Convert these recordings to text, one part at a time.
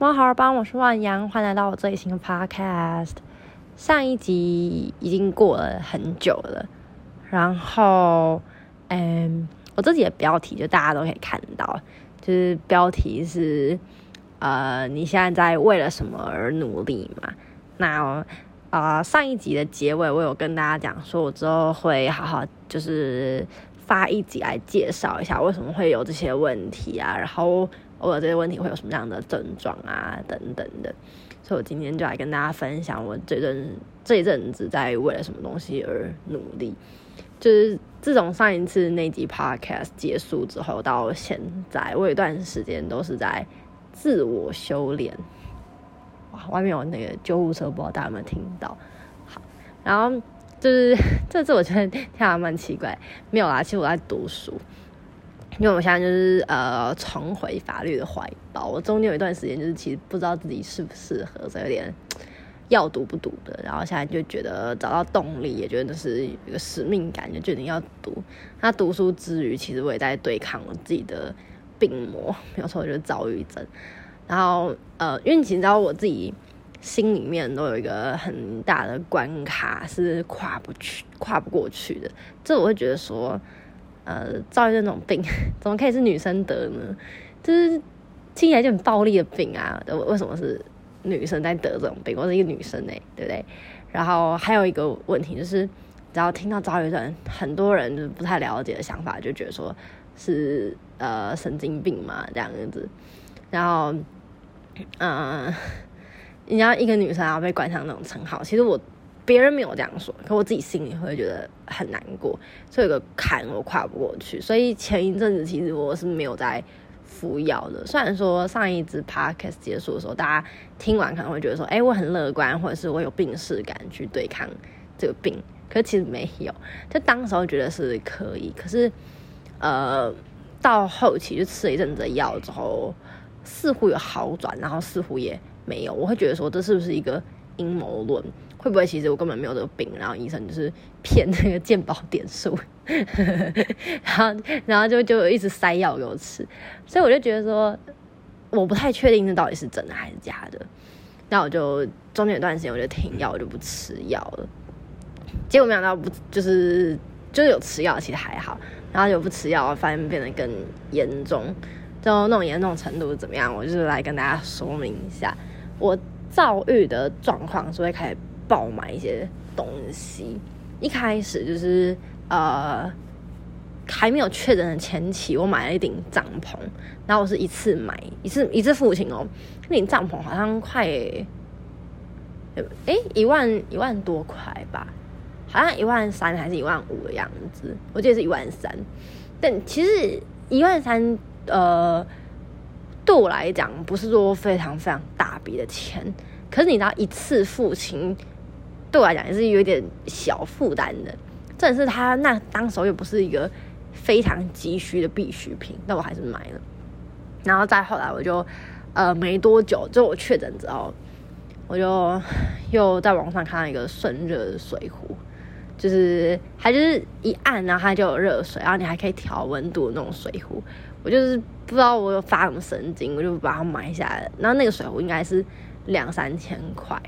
猫好帮我是万阳，欢迎来到我最新的 podcast。上一集已经过了很久了，然后，嗯，我自己的标题就大家都可以看到，就是标题是，呃，你现在在为了什么而努力嘛？那，呃，上一集的结尾我有跟大家讲说，我之后会好好就是发一集来介绍一下为什么会有这些问题啊，然后。我这些问题会有什么样的症状啊，等等的，所以我今天就来跟大家分享我这阵这一阵子在为了什么东西而努力。就是自从上一次那集 podcast 结束之后到现在，我有一段时间都是在自我修炼。哇，外面有那个救护车，不知道大家有没有听到？好，然后就是 这次我觉得 听还蛮奇怪，没有啦，其实我在读书。因为我现在就是呃重回法律的怀抱，我中间有一段时间就是其实不知道自己适不适合，所以有点要读不读的。然后现在就觉得找到动力，也觉得是一个使命感，就决定要读。那读书之余，其实我也在对抗我自己的病魔，没有错，就是躁郁症。然后呃，因为你知道我自己心里面都有一个很大的关卡是跨不去、跨不过去的，这我会觉得说。呃，躁郁症这种病，怎么可以是女生得呢？就是听起来就很暴力的病啊！为什么是女生在得这种病？我是一个女生哎，对不对？然后还有一个问题就是，只要听到躁郁症，很多人就不太了解的想法，就觉得说是呃神经病嘛这样子。然后，嗯，你要一个女生要被冠上那种称号，其实我。别人没有这样说，可我自己心里会觉得很难过，所以有个坎我跨不过去。所以前一阵子其实我是没有在服药的。虽然说上一支 podcast 结束的时候，大家听完可能会觉得说，哎，我很乐观，或者是我有病逝感去对抗这个病，可其实没有。就当时候觉得是可以，可是呃，到后期就吃了一阵子药之后，似乎有好转，然后似乎也没有。我会觉得说，这是不是一个阴谋论？会不会其实我根本没有这个病，然后医生就是骗那个健保点数，然后然后就就一直塞药给我吃，所以我就觉得说我不太确定这到底是真的还是假的，那我就中间有段时间我就停药，我就不吃药了。结果没想到不就是就是有吃药，其实还好，然后就不吃药，发现变得更严重，就那种严重程度怎么样？我就是来跟大家说明一下，我躁郁的状况是会开始。爆买一些东西，一开始就是呃还没有确诊的前期，我买了一顶帐篷，然后我是一次买一次一次付清哦，那顶帐篷好像快哎一万一万多块吧，好像一万三还是一万五的样子，我记得是一万三，但其实一万三呃对我来讲不是说非常非常大笔的钱，可是你知道一次付清。对我来讲也是有点小负担的，正是他那当时候又不是一个非常急需的必需品，但我还是买了。然后再后来我就呃没多久，就我确诊之后，我就又在网上看到一个顺热水壶，就是它就是一按然后它就有热水，然后你还可以调温度的那种水壶。我就是不知道我有发什么神经，我就把它买下来了。然后那个水壶应该是两三千块。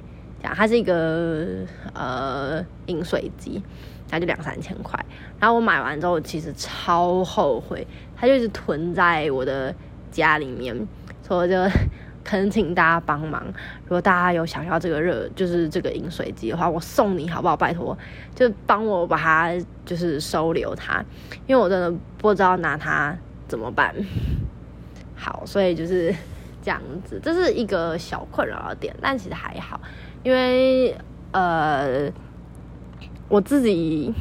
它是一个呃饮水机，它就两三千块。然后我买完之后，其实超后悔，它就一直囤在我的家里面。所以就 恳请大家帮忙，如果大家有想要这个热，就是这个饮水机的话，我送你好不好？拜托，就帮我把它就是收留它，因为我真的不知道拿它怎么办。好，所以就是这样子，这是一个小困扰的点，但其实还好。因为呃，我自己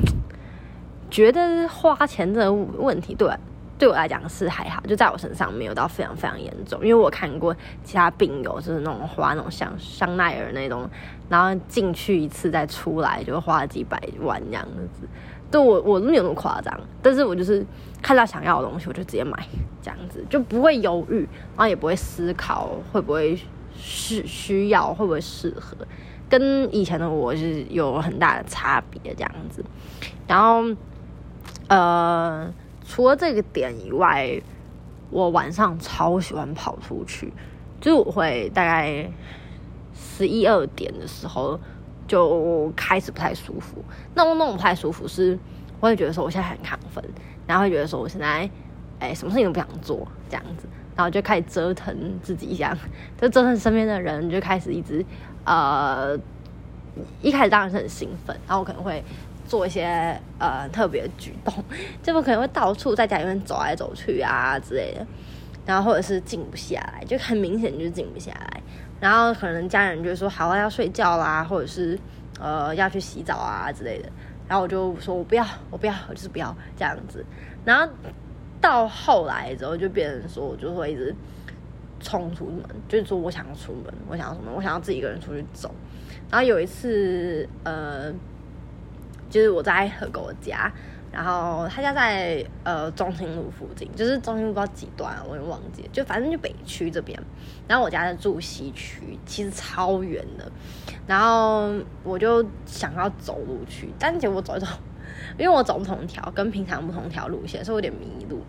觉得花钱这个问题，对对我来讲是还好，就在我身上没有到非常非常严重。因为我看过其他病友，就是那种花那种像香奈儿那种，然后进去一次再出来就花几百万这样子。对我我没有那么夸张，但是我就是看到想要的东西，我就直接买这样子，就不会犹豫，然后也不会思考会不会。是需要会不会适合，跟以前的我是有很大的差别这样子。然后，呃，除了这个点以外，我晚上超喜欢跑出去，就我会大概十一二点的时候就开始不太舒服。那我那种不太舒服是，我会觉得说我现在很亢奋，然后会觉得说我现在哎什么事情都不想做这样子，然后就开始折腾自己，这样就折腾身边的人，就开始一直呃一开始当然是很兴奋，然后我可能会做一些呃特别的举动，就我可能会到处在家里面走来走去啊之类的。然后或者是静不下来，就很明显就是静不下来。然后可能家人就说好了要睡觉啦，或者是呃要去洗澡啊之类的。然后我就说我不要，我不要，我就是不要这样子。然后到后来之后，就变成说我就会一直冲出门，就是说我想要出门，我想要什么，我想要自己一个人出去走。然后有一次，呃，就是我在和狗家。然后他家在呃中心路附近，就是中心路不知道几段，我也忘记，就反正就北区这边。然后我家在住西区，其实超远的。然后我就想要走路去，但结果走一走，因为我走不同条，跟平常不同条路线，所以有点迷路。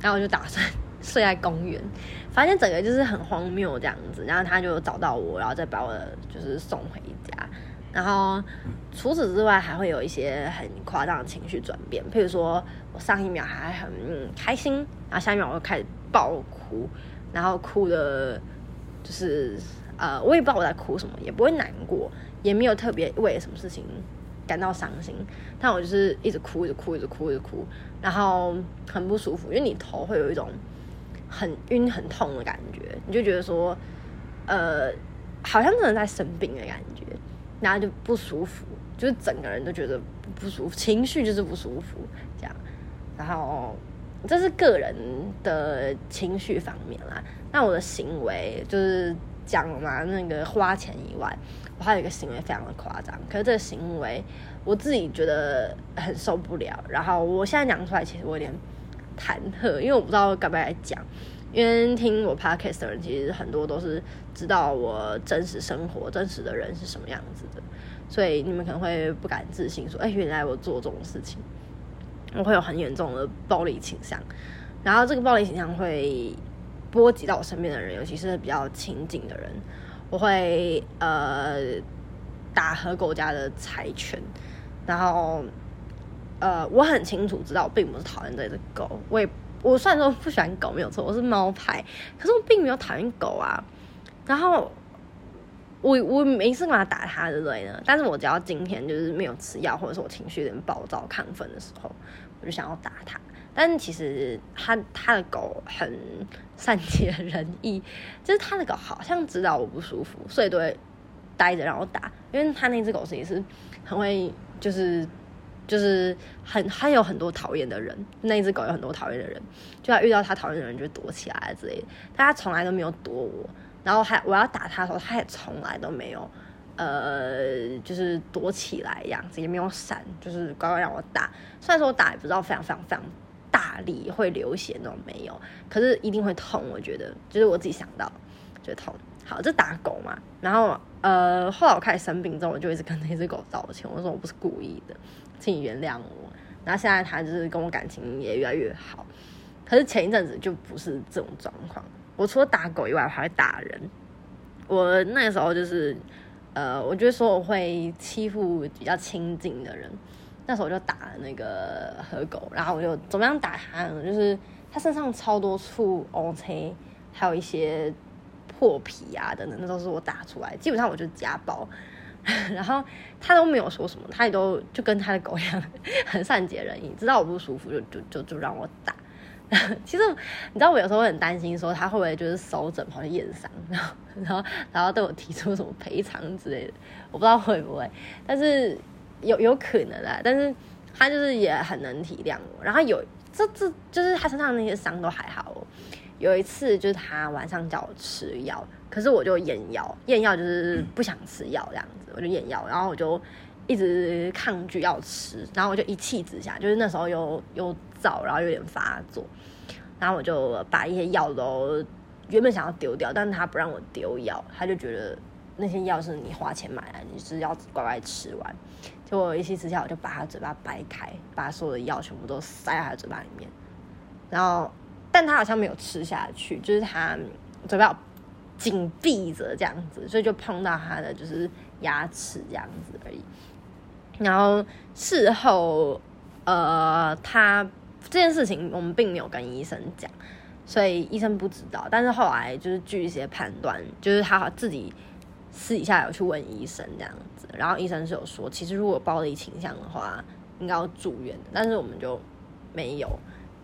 然后我就打算睡在公园，发现整个就是很荒谬这样子。然后他就找到我，然后再把我就是送回家。然后除此之外，还会有一些很夸张的情绪转变，譬如说我上一秒还很开心，然后下一秒我就开始爆哭，然后哭的，就是呃，我也不知道我在哭什么，也不会难过，也没有特别为什么事情感到伤心，但我就是一直哭，一直哭，一直哭，一直哭，然后很不舒服，因为你头会有一种很晕、很痛的感觉，你就觉得说，呃，好像真的在生病的感觉。然后就不舒服，就是整个人都觉得不舒服，情绪就是不舒服这样。然后这是个人的情绪方面啦。那我的行为就是讲了嘛，那个花钱以外，我还有一个行为非常的夸张。可是这个行为我自己觉得很受不了。然后我现在讲出来，其实我有点忐忑，因为我不知道该不该讲。因为听我 podcast 的人，其实很多都是知道我真实生活、真实的人是什么样子的，所以你们可能会不敢自信，说：“哎，原来我做这种事情，我会有很严重的暴力倾向。”然后这个暴力倾向会波及到我身边的人，尤其是比较亲近的人。我会呃打和狗家的柴犬，然后呃我很清楚知道，我并不是讨厌这只狗，我也。我虽然说不喜欢狗，没有错，我是猫派，可是我并没有讨厌狗啊。然后我我没事干嘛打它之类的，但是我只要今天就是没有吃药，或者是我情绪有点暴躁、亢奋的时候，我就想要打它。但其实他他的狗很善解人意，就是他的狗好像知道我不舒服，所以都会待着让我打。因为他那只狗是也是很会就是。就是很还有很多讨厌的人，那一只狗有很多讨厌的人，就要遇到它讨厌的人就躲起来之类的。但它从来都没有躲我，然后还我要打它的时候，它也从来都没有，呃，就是躲起来样子，也没有闪，就是乖乖让我打。虽然说我打也不知道非常非常非常大力，会流血那种没有，可是一定会痛。我觉得就是我自己想到就痛。好，这打狗嘛，然后呃，后来我开始生病之后，我就一直跟那只狗道歉，我说我不是故意的。请你原谅我。然后现在他就是跟我感情也越来越好，可是前一阵子就不是这种状况。我除了打狗以外，还会打人。我那个时候就是，呃，我觉得说我会欺负比较亲近的人。那时候我就打那个河狗，然后我就怎么样打它呢？就是他身上超多处 OK，还有一些破皮啊等等，那都是我打出来。基本上我就家暴。然后他都没有说什么，他也都就跟他的狗一样，很善解人意，知道我不舒服就就就就让我打。其实你知道我有时候会很担心，说他会不会就是手诊跑去验伤，然后 然后然后对我提出什么赔偿之类的，我不知道会不会，但是有有可能啊。但是他就是也很能体谅我。然后有这这就是他身上那些伤都还好。有一次就是他晚上叫我吃药。可是我就验药，验药就是不想吃药这样子，我就验药，然后我就一直抗拒要吃，然后我就一气之下，就是那时候又又燥，然后有点发作，然后我就把一些药都原本想要丢掉，但是他不让我丢药，他就觉得那些药是你花钱买的，你是要乖乖吃完。结果一气之下，我就把他嘴巴掰开，把所有的药全部都塞在他嘴巴里面，然后但他好像没有吃下去，就是他嘴巴。紧闭着这样子，所以就碰到他的就是牙齿这样子而已。然后事后，呃，他这件事情我们并没有跟医生讲，所以医生不知道。但是后来就是据一些判断，就是他自己私底下有去问医生这样子，然后医生是有说，其实如果暴力倾向的话，应该要住院的。但是我们就没有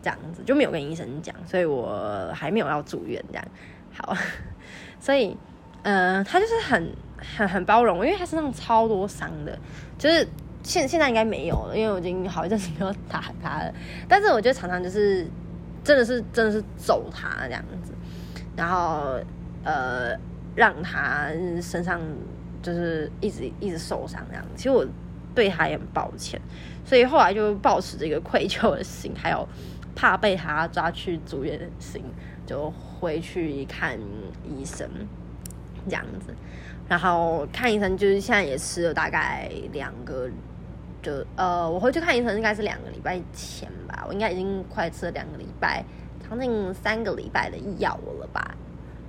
这样子，就没有跟医生讲，所以我还没有要住院这样。好，所以，嗯，他就是很很很包容，因为他身上超多伤的，就是现现在应该没有了，因为我已经好一阵子没有打他了。但是我觉得常常就是真的是真的是揍他这样子，然后呃让他身上就是一直一直受伤这样。其实我对他也很抱歉，所以后来就保持这个愧疚的心，还有怕被他抓去住院的心。就回去看医生，这样子，然后看医生就是现在也吃了大概两个，就呃，我回去看医生应该是两个礼拜前吧，我应该已经快吃了两个礼拜，将近三个礼拜的药了吧，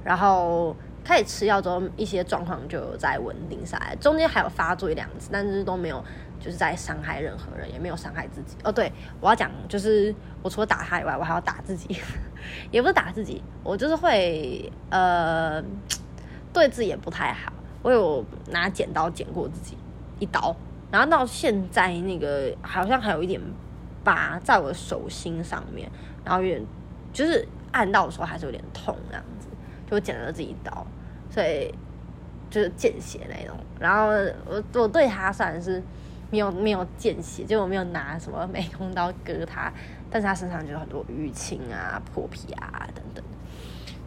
然后开始吃药之后，一些状况就在稳定下来，中间还有发作一两次，但是都没有。就是在伤害任何人，也没有伤害自己。哦，对，我要讲，就是我除了打他以外，我还要打自己，也不是打自己，我就是会呃，对自己也不太好。我有拿剪刀剪过自己一刀，然后到现在那个好像还有一点疤在我的手心上面，然后有点就是按到的时候还是有点痛这样子，就剪了自己一刀，所以就是见血那种。然后我我对他算是。没有没有见血，就我没有拿什么美工刀割他，但是他身上就有很多淤青啊、破皮啊等等，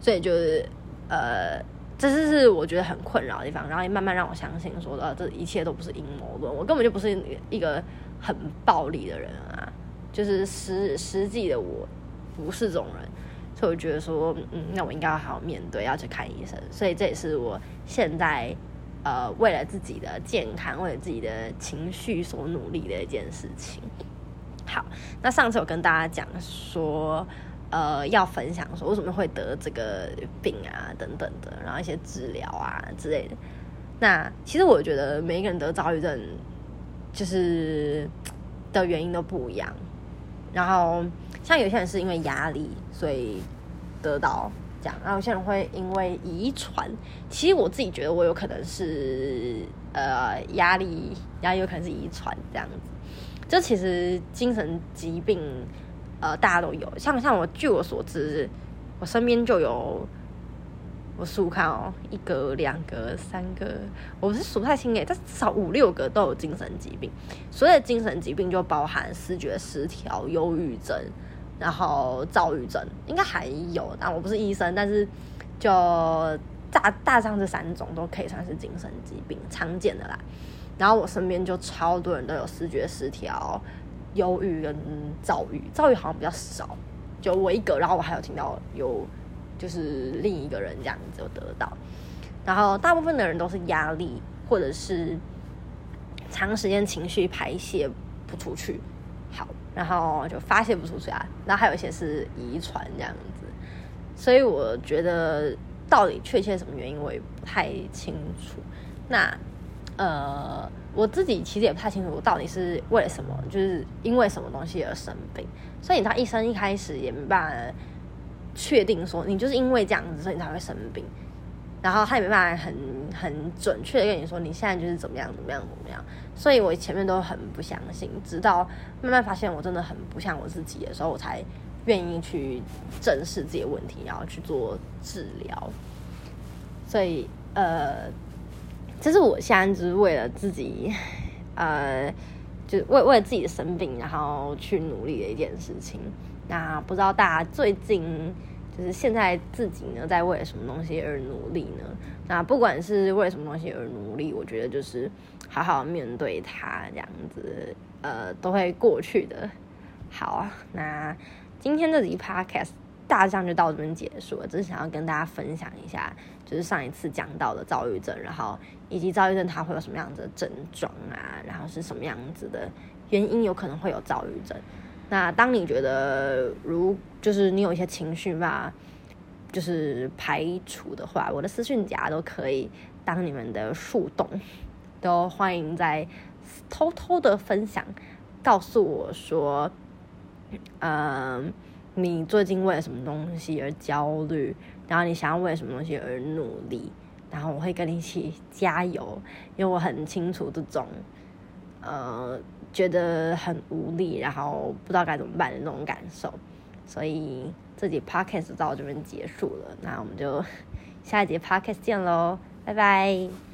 所以就是呃，这是是我觉得很困扰的地方，然后也慢慢让我相信说，呃，这一切都不是阴谋论，我根本就不是一个很暴力的人啊，就是实实际的我不是这种人，所以我觉得说，嗯，那我应该要好好面对，要去看医生，所以这也是我现在。呃，为了自己的健康，为了自己的情绪所努力的一件事情。好，那上次有跟大家讲说，呃，要分享说为什么会得这个病啊，等等的，然后一些治疗啊之类的。那其实我觉得每一个人得躁郁症，就是的原因都不一样。然后像有些人是因为压力，所以得到。这样，然后有些人会因为遗传，其实我自己觉得我有可能是呃压力，然后有可能是遗传这样子。这其实精神疾病，呃，大家都有。像像我据我所知，我身边就有，我数看哦，一个、两个、三个，我是数不太清诶，但少五六个都有精神疾病。所有精神疾病就包含视觉失调、忧郁症。然后躁郁症应该还有，但我不是医生，但是就大大上这三种都可以算是精神疾病常见的啦。然后我身边就超多人都有视觉失调、忧郁跟躁郁，躁郁好像比较少，就我一个。然后我还有听到有就是另一个人这样子得到。然后大部分的人都是压力或者是长时间情绪排泄不出去。好。然后就发泄不出去啊，然后还有一些是遗传这样子，所以我觉得到底确切什么原因我也不太清楚。那呃，我自己其实也不太清楚我到底是为了什么，就是因为什么东西而生病。所以你知道，医生一开始也没办法确定说你就是因为这样子，所以你才会生病。然后他也没办法很很准确的跟你说你现在就是怎么样怎么样怎么样，所以我前面都很不相信，直到慢慢发现我真的很不像我自己的时候，我才愿意去正视自己的问题，然后去做治疗。所以呃，这是我现在就是为了自己，呃，就为为了自己的生病，然后去努力的一件事情。那不知道大家最近。就是现在自己呢，在为了什么东西而努力呢？那不管是为什么东西而努力，我觉得就是好好面对它，这样子，呃，都会过去的。好啊，那今天这集 podcast 大项就到这边结束了，只是想要跟大家分享一下，就是上一次讲到的躁郁症，然后以及躁郁症它会有什么样子的症状啊，然后是什么样子的原因有可能会有躁郁症。那当你觉得如就是你有一些情绪吧，就是排除的话，我的私讯夹都可以当你们的树洞，都欢迎在偷偷的分享，告诉我说，嗯，你最近为了什么东西而焦虑，然后你想要为什么东西而努力，然后我会跟你一起加油，因为我很清楚这种，呃，觉得很无力，然后不知道该怎么办的那种感受。所以这集 podcast 到这边结束了，那我们就下一节 podcast 见喽，拜拜。